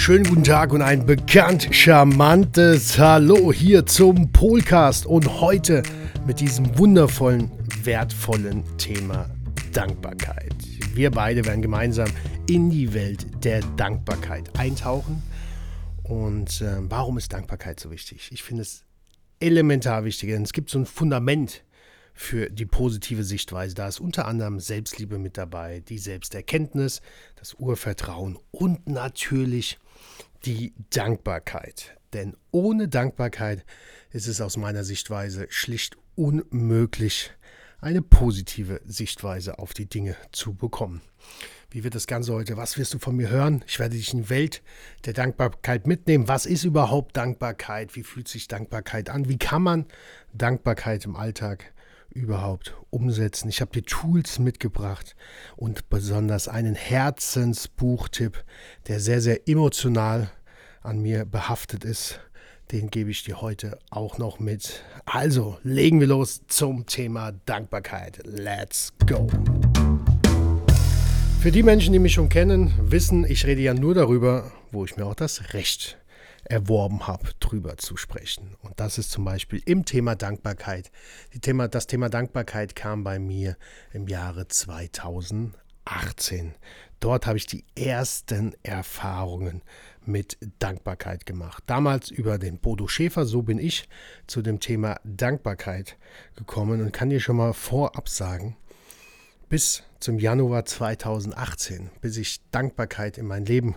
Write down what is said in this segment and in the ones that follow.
schönen guten Tag und ein bekannt charmantes Hallo hier zum Polcast und heute mit diesem wundervollen, wertvollen Thema Dankbarkeit. Wir beide werden gemeinsam in die Welt der Dankbarkeit eintauchen. Und äh, warum ist Dankbarkeit so wichtig? Ich finde es elementar wichtig, denn es gibt so ein Fundament für die positive Sichtweise. Da ist unter anderem Selbstliebe mit dabei, die Selbsterkenntnis, das Urvertrauen und natürlich die Dankbarkeit. Denn ohne Dankbarkeit ist es aus meiner Sichtweise schlicht unmöglich, eine positive Sichtweise auf die Dinge zu bekommen. Wie wird das Ganze heute? Was wirst du von mir hören? Ich werde dich in die Welt der Dankbarkeit mitnehmen. Was ist überhaupt Dankbarkeit? Wie fühlt sich Dankbarkeit an? Wie kann man Dankbarkeit im Alltag überhaupt umsetzen. Ich habe dir Tools mitgebracht und besonders einen Herzensbuchtipp, der sehr, sehr emotional an mir behaftet ist. Den gebe ich dir heute auch noch mit. Also legen wir los zum Thema Dankbarkeit. Let's go! Für die Menschen, die mich schon kennen, wissen, ich rede ja nur darüber, wo ich mir auch das Recht erworben habe, drüber zu sprechen. Und das ist zum Beispiel im Thema Dankbarkeit. Thema, das Thema Dankbarkeit kam bei mir im Jahre 2018. Dort habe ich die ersten Erfahrungen mit Dankbarkeit gemacht. Damals über den Bodo Schäfer, so bin ich zu dem Thema Dankbarkeit gekommen und kann dir schon mal vorab sagen, bis zum Januar 2018, bis ich Dankbarkeit in mein Leben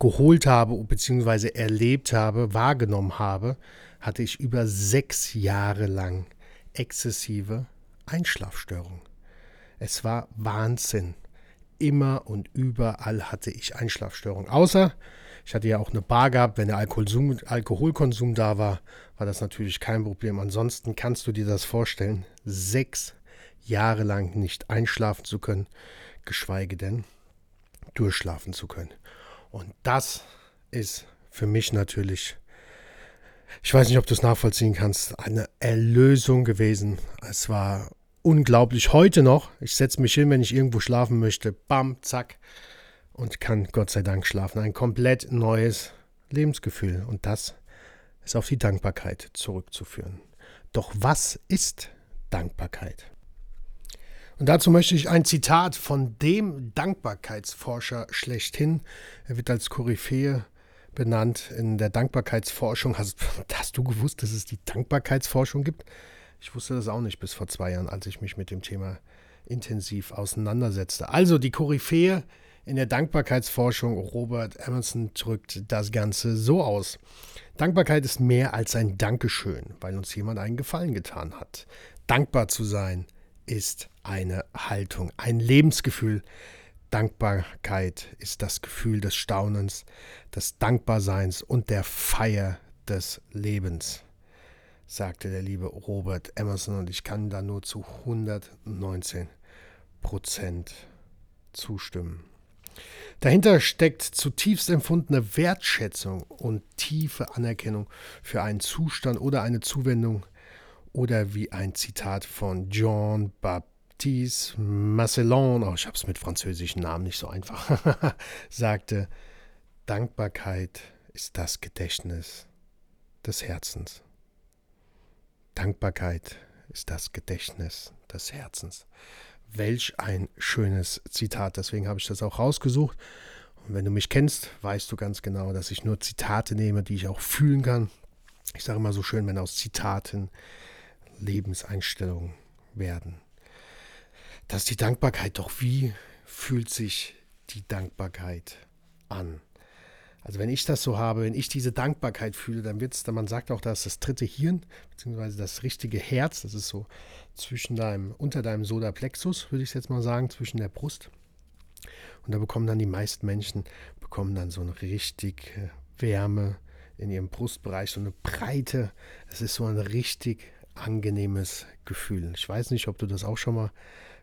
geholt habe bzw. erlebt habe, wahrgenommen habe, hatte ich über sechs Jahre lang exzessive Einschlafstörungen. Es war Wahnsinn. Immer und überall hatte ich Einschlafstörungen. Außer ich hatte ja auch eine Bar gehabt, wenn der Alkoholkonsum, Alkoholkonsum da war, war das natürlich kein Problem. Ansonsten kannst du dir das vorstellen, sechs Jahre lang nicht einschlafen zu können, geschweige denn durchschlafen zu können. Und das ist für mich natürlich, ich weiß nicht, ob du es nachvollziehen kannst, eine Erlösung gewesen. Es war unglaublich. Heute noch, ich setze mich hin, wenn ich irgendwo schlafen möchte, bam, zack, und kann Gott sei Dank schlafen. Ein komplett neues Lebensgefühl. Und das ist auf die Dankbarkeit zurückzuführen. Doch was ist Dankbarkeit? Und dazu möchte ich ein Zitat von dem Dankbarkeitsforscher schlechthin. Er wird als Koryphäe benannt in der Dankbarkeitsforschung. Hast, hast, du gewusst, dass es die Dankbarkeitsforschung gibt? Ich wusste das auch nicht bis vor zwei Jahren, als ich mich mit dem Thema intensiv auseinandersetzte. Also die Koryphäe in der Dankbarkeitsforschung, Robert Emerson, drückt das Ganze so aus. Dankbarkeit ist mehr als ein Dankeschön, weil uns jemand einen Gefallen getan hat. Dankbar zu sein – ist eine Haltung, ein Lebensgefühl. Dankbarkeit ist das Gefühl des Staunens, des Dankbarseins und der Feier des Lebens, sagte der liebe Robert Emerson und ich kann da nur zu 119 Prozent zustimmen. Dahinter steckt zutiefst empfundene Wertschätzung und tiefe Anerkennung für einen Zustand oder eine Zuwendung, oder wie ein Zitat von Jean Baptiste Massillon, oh, ich habe es mit französischen Namen nicht so einfach, sagte, Dankbarkeit ist das Gedächtnis des Herzens. Dankbarkeit ist das Gedächtnis des Herzens. Welch ein schönes Zitat, deswegen habe ich das auch rausgesucht. Und wenn du mich kennst, weißt du ganz genau, dass ich nur Zitate nehme, die ich auch fühlen kann. Ich sage immer so schön, wenn aus Zitaten Lebenseinstellung werden. Dass die Dankbarkeit doch, wie fühlt sich die Dankbarkeit an? Also wenn ich das so habe, wenn ich diese Dankbarkeit fühle, dann wird es, man sagt auch, dass das dritte Hirn, beziehungsweise das richtige Herz, das ist so zwischen deinem, unter deinem Solarplexus, würde ich jetzt mal sagen, zwischen der Brust. Und da bekommen dann die meisten Menschen, bekommen dann so eine richtig Wärme in ihrem Brustbereich, so eine Breite. Es ist so ein richtig angenehmes Gefühl. Ich weiß nicht, ob du das auch schon mal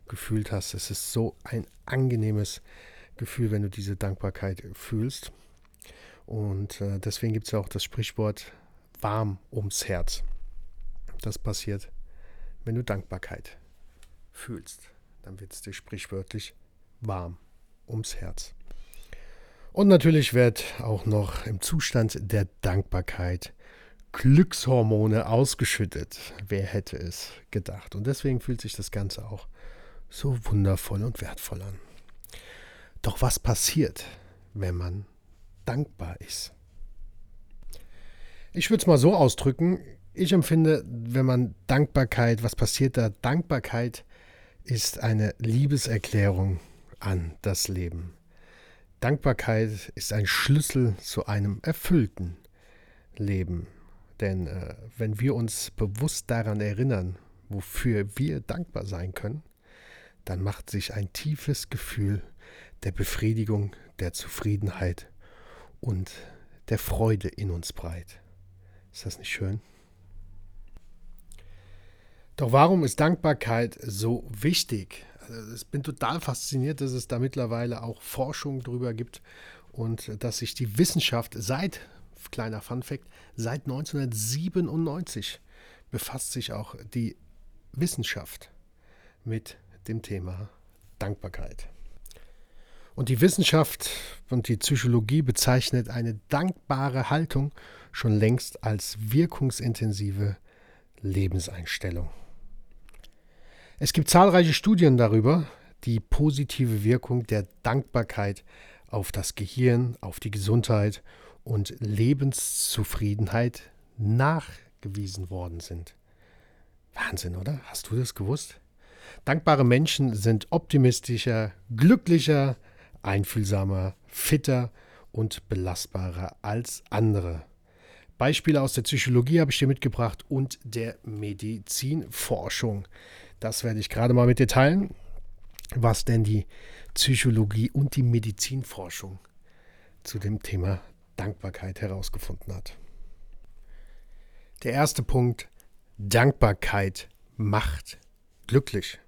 gefühlt hast. Es ist so ein angenehmes Gefühl, wenn du diese Dankbarkeit fühlst. Und äh, deswegen gibt es ja auch das Sprichwort warm ums Herz. Das passiert, wenn du Dankbarkeit fühlst. Dann wird es dir sprichwörtlich warm ums Herz. Und natürlich wird auch noch im Zustand der Dankbarkeit Glückshormone ausgeschüttet. Wer hätte es gedacht? Und deswegen fühlt sich das Ganze auch so wundervoll und wertvoll an. Doch was passiert, wenn man dankbar ist? Ich würde es mal so ausdrücken. Ich empfinde, wenn man Dankbarkeit, was passiert da? Dankbarkeit ist eine Liebeserklärung an das Leben. Dankbarkeit ist ein Schlüssel zu einem erfüllten Leben. Denn äh, wenn wir uns bewusst daran erinnern, wofür wir dankbar sein können, dann macht sich ein tiefes Gefühl der Befriedigung, der Zufriedenheit und der Freude in uns breit. Ist das nicht schön? Doch warum ist Dankbarkeit so wichtig? Also ich bin total fasziniert, dass es da mittlerweile auch Forschung drüber gibt und dass sich die Wissenschaft seit, kleiner Fun Fact, seit 1997 befasst sich auch die Wissenschaft mit dem Thema Dankbarkeit. Und die Wissenschaft und die Psychologie bezeichnet eine dankbare Haltung schon längst als wirkungsintensive Lebenseinstellung. Es gibt zahlreiche Studien darüber, die positive Wirkung der Dankbarkeit auf das Gehirn, auf die Gesundheit und Lebenszufriedenheit nachgewiesen worden sind. Wahnsinn, oder? Hast du das gewusst? Dankbare Menschen sind optimistischer, glücklicher, einfühlsamer, fitter und belastbarer als andere. Beispiele aus der Psychologie habe ich dir mitgebracht und der Medizinforschung. Das werde ich gerade mal mit dir teilen, was denn die Psychologie und die Medizinforschung zu dem Thema Dankbarkeit herausgefunden hat. Der erste Punkt, Dankbarkeit macht glücklich.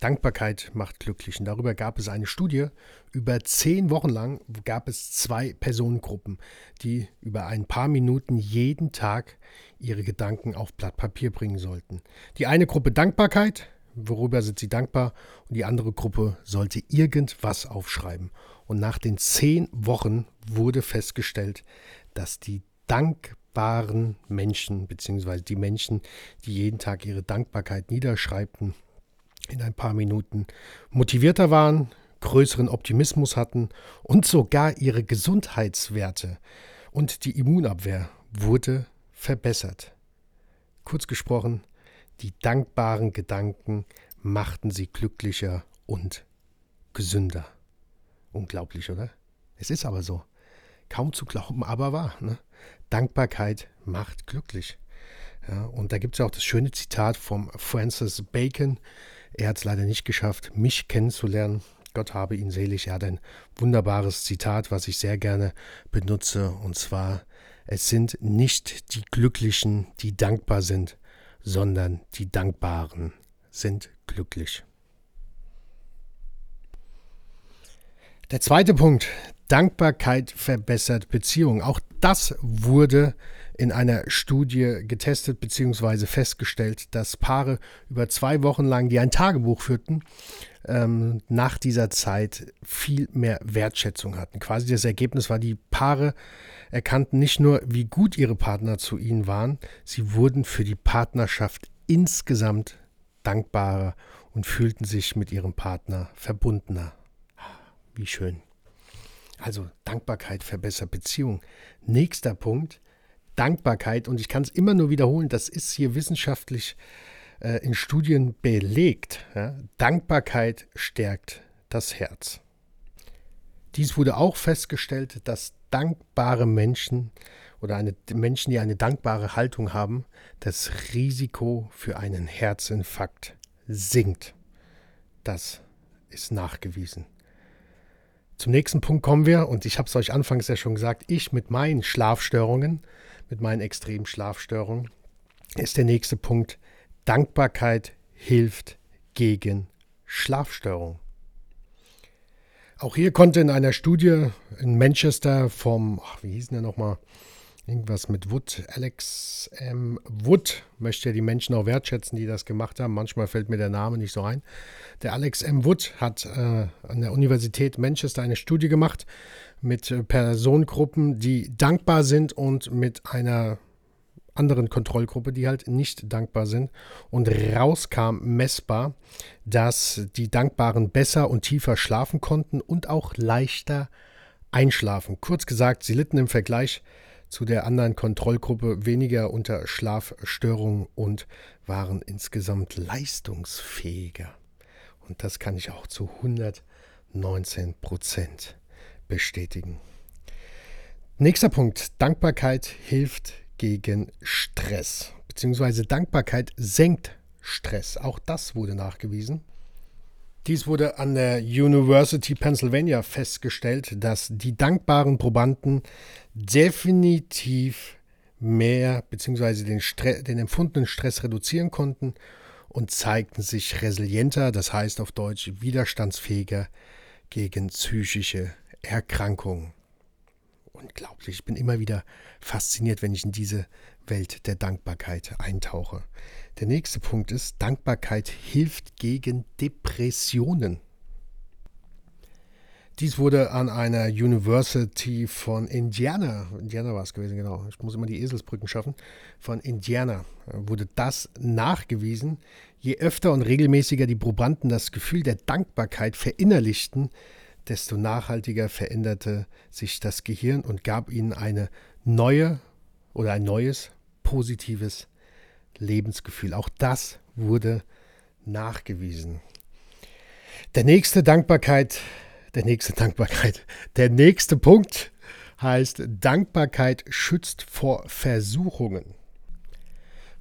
Dankbarkeit macht glücklich. Und darüber gab es eine Studie. Über zehn Wochen lang gab es zwei Personengruppen, die über ein paar Minuten jeden Tag ihre Gedanken auf Blatt Papier bringen sollten. Die eine Gruppe Dankbarkeit, worüber sind sie dankbar, und die andere Gruppe sollte irgendwas aufschreiben. Und nach den zehn Wochen wurde festgestellt, dass die dankbaren Menschen, beziehungsweise die Menschen, die jeden Tag ihre Dankbarkeit niederschreibten, in ein paar Minuten motivierter waren, größeren Optimismus hatten und sogar ihre Gesundheitswerte und die Immunabwehr wurde verbessert. Kurz gesprochen, die dankbaren Gedanken machten sie glücklicher und gesünder. Unglaublich, oder? Es ist aber so. Kaum zu glauben, aber wahr. Ne? Dankbarkeit macht glücklich. Ja, und da gibt es auch das schöne Zitat vom Francis Bacon, er hat es leider nicht geschafft, mich kennenzulernen. Gott habe ihn selig. Er hat ein wunderbares Zitat, was ich sehr gerne benutze. Und zwar, es sind nicht die Glücklichen, die dankbar sind, sondern die Dankbaren sind glücklich. Der zweite Punkt, Dankbarkeit verbessert Beziehungen. Auch das wurde in einer Studie getestet bzw. festgestellt, dass Paare über zwei Wochen lang, die ein Tagebuch führten, ähm, nach dieser Zeit viel mehr Wertschätzung hatten. Quasi das Ergebnis war, die Paare erkannten nicht nur, wie gut ihre Partner zu ihnen waren, sie wurden für die Partnerschaft insgesamt dankbarer und fühlten sich mit ihrem Partner verbundener. Wie schön. Also Dankbarkeit verbessert Beziehung. Nächster Punkt, Dankbarkeit. Und ich kann es immer nur wiederholen, das ist hier wissenschaftlich äh, in Studien belegt. Ja? Dankbarkeit stärkt das Herz. Dies wurde auch festgestellt, dass dankbare Menschen oder eine, Menschen, die eine dankbare Haltung haben, das Risiko für einen Herzinfarkt sinkt. Das ist nachgewiesen. Zum nächsten Punkt kommen wir, und ich habe es euch anfangs ja schon gesagt, ich mit meinen Schlafstörungen, mit meinen extremen Schlafstörungen, ist der nächste Punkt, Dankbarkeit hilft gegen Schlafstörungen. Auch hier konnte in einer Studie in Manchester vom, ach, wie hieß denn der nochmal, Irgendwas mit Wood. Alex M. Wood möchte die Menschen auch wertschätzen, die das gemacht haben. Manchmal fällt mir der Name nicht so ein. Der Alex M. Wood hat äh, an der Universität Manchester eine Studie gemacht, mit äh, Personengruppen, die dankbar sind und mit einer anderen Kontrollgruppe, die halt nicht dankbar sind. Und rauskam messbar, dass die Dankbaren besser und tiefer schlafen konnten und auch leichter einschlafen. Kurz gesagt, sie litten im Vergleich zu der anderen Kontrollgruppe weniger unter Schlafstörungen und waren insgesamt leistungsfähiger. Und das kann ich auch zu 119 Prozent bestätigen. Nächster Punkt. Dankbarkeit hilft gegen Stress. Beziehungsweise Dankbarkeit senkt Stress. Auch das wurde nachgewiesen. Dies wurde an der University Pennsylvania festgestellt, dass die dankbaren Probanden definitiv mehr bzw. Den, den empfundenen Stress reduzieren konnten und zeigten sich resilienter, das heißt auf Deutsch widerstandsfähiger gegen psychische Erkrankungen. Unglaublich, ich bin immer wieder fasziniert, wenn ich in diese Welt der Dankbarkeit eintauche. Der nächste Punkt ist, Dankbarkeit hilft gegen Depressionen. Dies wurde an einer University von Indiana, Indiana war es gewesen, genau, ich muss immer die Eselsbrücken schaffen, von Indiana äh, wurde das nachgewiesen. Je öfter und regelmäßiger die Probanden das Gefühl der Dankbarkeit verinnerlichten, desto nachhaltiger veränderte sich das Gehirn und gab ihnen eine neue oder ein neues positives Lebensgefühl. Auch das wurde nachgewiesen. Der nächste Dankbarkeit, der nächste Dankbarkeit, der nächste Punkt heißt Dankbarkeit schützt vor Versuchungen.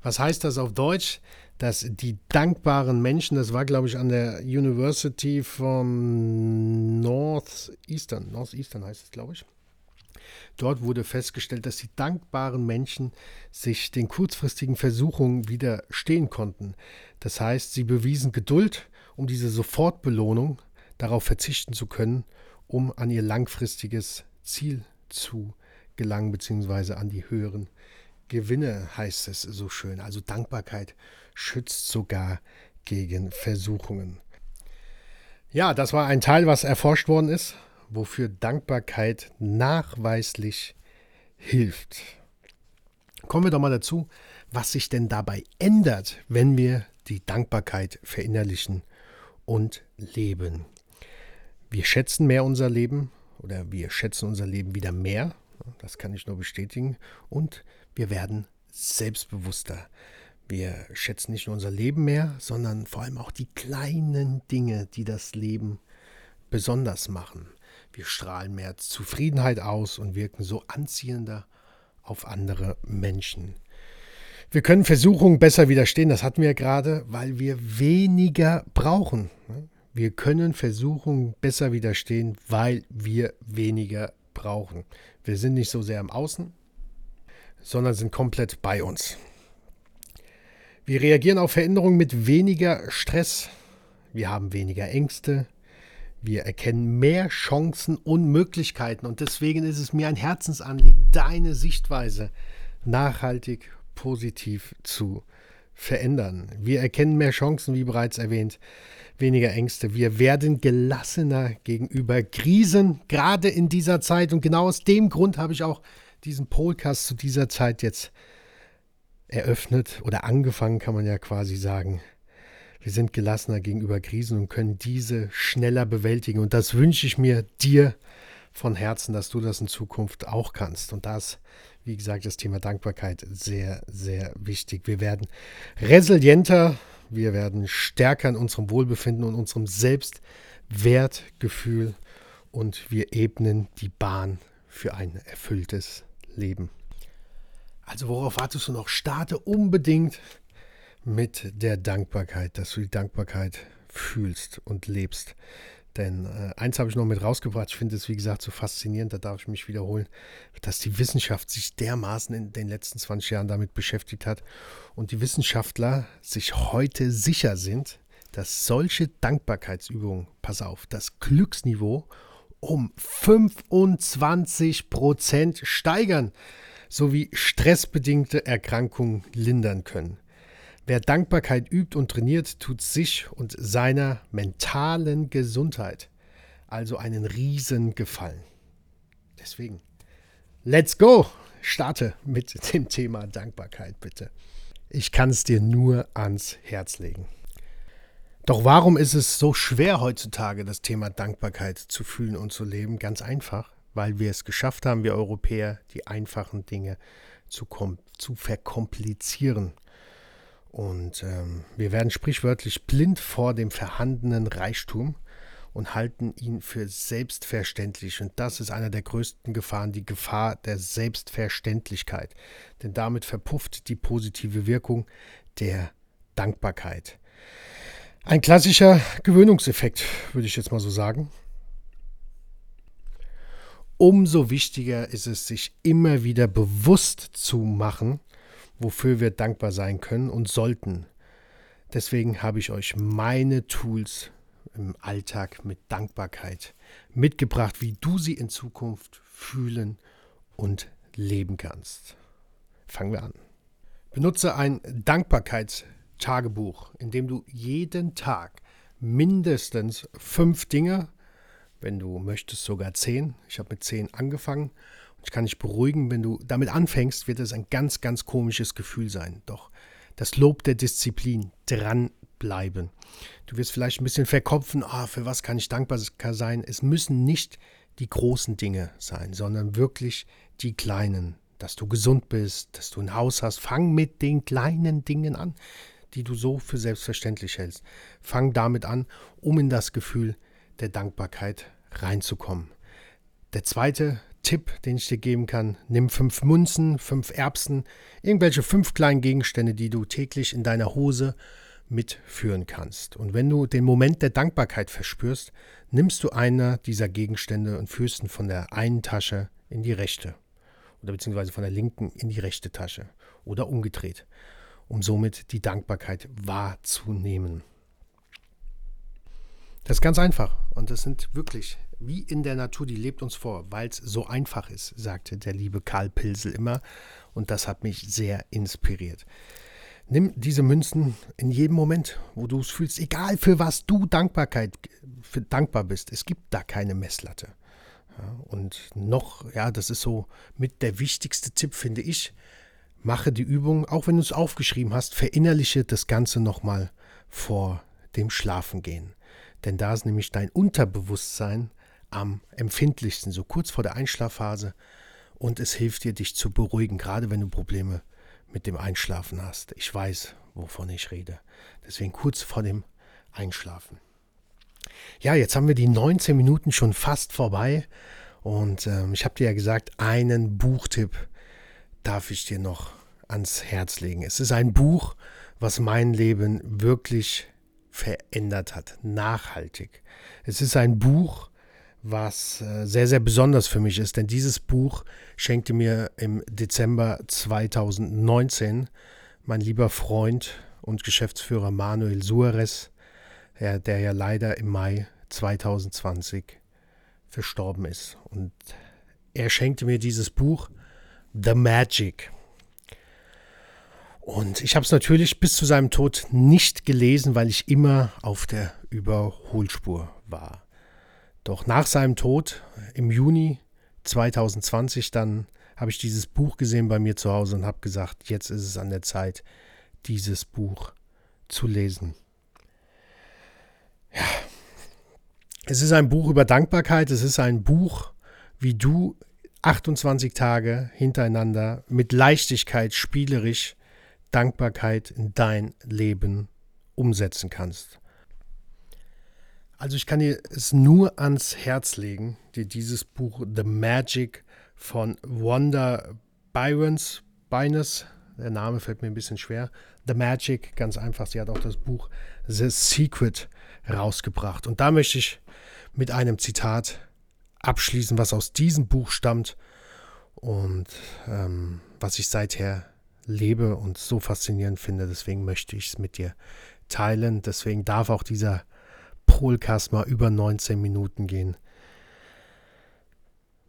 Was heißt das auf Deutsch? Dass die dankbaren Menschen, das war glaube ich an der University von Northeastern, Northeastern heißt es glaube ich, Dort wurde festgestellt, dass die dankbaren Menschen sich den kurzfristigen Versuchungen widerstehen konnten. Das heißt, sie bewiesen Geduld, um diese Sofortbelohnung darauf verzichten zu können, um an ihr langfristiges Ziel zu gelangen, beziehungsweise an die höheren Gewinne, heißt es so schön. Also Dankbarkeit schützt sogar gegen Versuchungen. Ja, das war ein Teil, was erforscht worden ist wofür Dankbarkeit nachweislich hilft. Kommen wir doch mal dazu, was sich denn dabei ändert, wenn wir die Dankbarkeit verinnerlichen und leben. Wir schätzen mehr unser Leben oder wir schätzen unser Leben wieder mehr, das kann ich nur bestätigen, und wir werden selbstbewusster. Wir schätzen nicht nur unser Leben mehr, sondern vor allem auch die kleinen Dinge, die das Leben besonders machen. Wir strahlen mehr Zufriedenheit aus und wirken so anziehender auf andere Menschen. Wir können Versuchungen besser widerstehen, das hatten wir gerade, weil wir weniger brauchen. Wir können Versuchungen besser widerstehen, weil wir weniger brauchen. Wir sind nicht so sehr im Außen, sondern sind komplett bei uns. Wir reagieren auf Veränderungen mit weniger Stress. Wir haben weniger Ängste, wir erkennen mehr Chancen und Möglichkeiten und deswegen ist es mir ein Herzensanliegen, deine Sichtweise nachhaltig positiv zu verändern. Wir erkennen mehr Chancen, wie bereits erwähnt, weniger Ängste. Wir werden gelassener gegenüber Krisen, gerade in dieser Zeit. Und genau aus dem Grund habe ich auch diesen Podcast zu dieser Zeit jetzt eröffnet oder angefangen, kann man ja quasi sagen. Wir sind gelassener gegenüber Krisen und können diese schneller bewältigen. Und das wünsche ich mir dir von Herzen, dass du das in Zukunft auch kannst. Und das, wie gesagt, das Thema Dankbarkeit sehr, sehr wichtig. Wir werden resilienter, wir werden stärker in unserem Wohlbefinden und unserem Selbstwertgefühl und wir ebnen die Bahn für ein erfülltes Leben. Also worauf wartest du noch? Starte unbedingt mit der Dankbarkeit, dass du die Dankbarkeit fühlst und lebst. Denn äh, eins habe ich noch mit rausgebracht, ich finde es wie gesagt so faszinierend, da darf ich mich wiederholen, dass die Wissenschaft sich dermaßen in den letzten 20 Jahren damit beschäftigt hat und die Wissenschaftler sich heute sicher sind, dass solche Dankbarkeitsübungen, pass auf, das Glücksniveau um 25 Prozent steigern sowie stressbedingte Erkrankungen lindern können. Wer Dankbarkeit übt und trainiert, tut sich und seiner mentalen Gesundheit also einen Riesengefallen. Deswegen, let's go! Starte mit dem Thema Dankbarkeit, bitte. Ich kann es dir nur ans Herz legen. Doch warum ist es so schwer heutzutage, das Thema Dankbarkeit zu fühlen und zu leben? Ganz einfach, weil wir es geschafft haben, wir Europäer, die einfachen Dinge zu, zu verkomplizieren. Und ähm, wir werden sprichwörtlich blind vor dem vorhandenen Reichtum und halten ihn für selbstverständlich. Und das ist einer der größten Gefahren, die Gefahr der Selbstverständlichkeit. Denn damit verpufft die positive Wirkung der Dankbarkeit. Ein klassischer Gewöhnungseffekt, würde ich jetzt mal so sagen. Umso wichtiger ist es, sich immer wieder bewusst zu machen, wofür wir dankbar sein können und sollten. Deswegen habe ich euch meine Tools im Alltag mit Dankbarkeit mitgebracht, wie du sie in Zukunft fühlen und leben kannst. Fangen wir an. Benutze ein Dankbarkeitstagebuch, in dem du jeden Tag mindestens fünf Dinge, wenn du möchtest sogar zehn, ich habe mit zehn angefangen, ich kann dich beruhigen, wenn du damit anfängst, wird es ein ganz, ganz komisches Gefühl sein. Doch das Lob der Disziplin, dranbleiben. Du wirst vielleicht ein bisschen verkopfen, ah, für was kann ich dankbar sein? Es müssen nicht die großen Dinge sein, sondern wirklich die kleinen. Dass du gesund bist, dass du ein Haus hast. Fang mit den kleinen Dingen an, die du so für selbstverständlich hältst. Fang damit an, um in das Gefühl der Dankbarkeit reinzukommen. Der zweite Tipp, den ich dir geben kann, nimm fünf Münzen, fünf Erbsen, irgendwelche fünf kleinen Gegenstände, die du täglich in deiner Hose mitführen kannst. Und wenn du den Moment der Dankbarkeit verspürst, nimmst du einer dieser Gegenstände und führst ihn von der einen Tasche in die rechte oder beziehungsweise von der linken in die rechte Tasche oder umgedreht, um somit die Dankbarkeit wahrzunehmen. Das ist ganz einfach und das sind wirklich wie in der Natur, die lebt uns vor, weil es so einfach ist, sagte der liebe Karl Pilsel immer. Und das hat mich sehr inspiriert. Nimm diese Münzen in jedem Moment, wo du es fühlst, egal für was du Dankbarkeit für dankbar bist. Es gibt da keine Messlatte. Ja, und noch, ja, das ist so mit der wichtigste Tipp, finde ich. Mache die Übung, auch wenn du es aufgeschrieben hast, verinnerliche das Ganze nochmal vor dem Schlafengehen. Denn da ist nämlich dein Unterbewusstsein am empfindlichsten, so kurz vor der Einschlafphase. Und es hilft dir, dich zu beruhigen, gerade wenn du Probleme mit dem Einschlafen hast. Ich weiß, wovon ich rede. Deswegen kurz vor dem Einschlafen. Ja, jetzt haben wir die 19 Minuten schon fast vorbei. Und ähm, ich habe dir ja gesagt, einen Buchtipp darf ich dir noch ans Herz legen. Es ist ein Buch, was mein Leben wirklich verändert hat, nachhaltig. Es ist ein Buch, was äh, sehr, sehr besonders für mich ist, denn dieses Buch schenkte mir im Dezember 2019 mein lieber Freund und Geschäftsführer Manuel Suarez, der, der ja leider im Mai 2020 verstorben ist. Und er schenkte mir dieses Buch The Magic. Und ich habe es natürlich bis zu seinem Tod nicht gelesen, weil ich immer auf der Überholspur war. Doch nach seinem Tod im Juni 2020 dann habe ich dieses Buch gesehen bei mir zu Hause und habe gesagt, jetzt ist es an der Zeit, dieses Buch zu lesen. Ja, es ist ein Buch über Dankbarkeit, es ist ein Buch, wie du 28 Tage hintereinander mit Leichtigkeit, spielerisch Dankbarkeit in dein Leben umsetzen kannst. Also ich kann dir es nur ans Herz legen, dir dieses Buch The Magic von Wanda Byrons, Byness, der Name fällt mir ein bisschen schwer. The Magic, ganz einfach, sie hat auch das Buch The Secret rausgebracht. Und da möchte ich mit einem Zitat abschließen, was aus diesem Buch stammt und ähm, was ich seither lebe und so faszinierend finde. Deswegen möchte ich es mit dir teilen. Deswegen darf auch dieser Polcast mal über 19 Minuten gehen.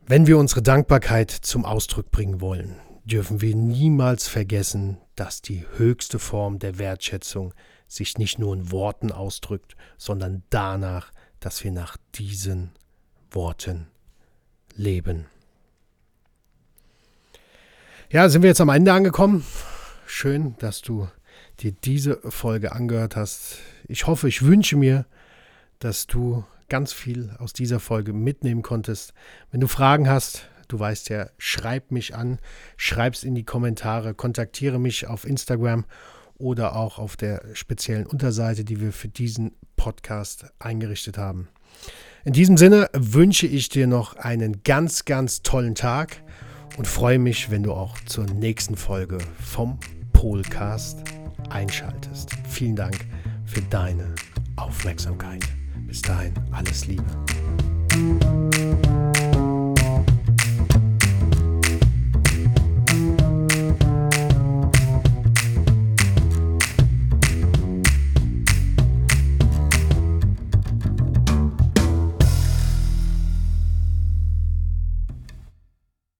Wenn wir unsere Dankbarkeit zum Ausdruck bringen wollen, dürfen wir niemals vergessen, dass die höchste Form der Wertschätzung sich nicht nur in Worten ausdrückt, sondern danach, dass wir nach diesen Worten leben. Ja, sind wir jetzt am Ende angekommen. Schön, dass du dir diese Folge angehört hast. Ich hoffe, ich wünsche mir, dass du ganz viel aus dieser Folge mitnehmen konntest. Wenn du Fragen hast, du weißt ja, schreib mich an, schreib's in die Kommentare, kontaktiere mich auf Instagram oder auch auf der speziellen Unterseite, die wir für diesen Podcast eingerichtet haben. In diesem Sinne wünsche ich dir noch einen ganz, ganz tollen Tag und freue mich, wenn du auch zur nächsten Folge vom Polcast einschaltest. Vielen Dank für deine Aufmerksamkeit. Bis dahin, alles Liebe.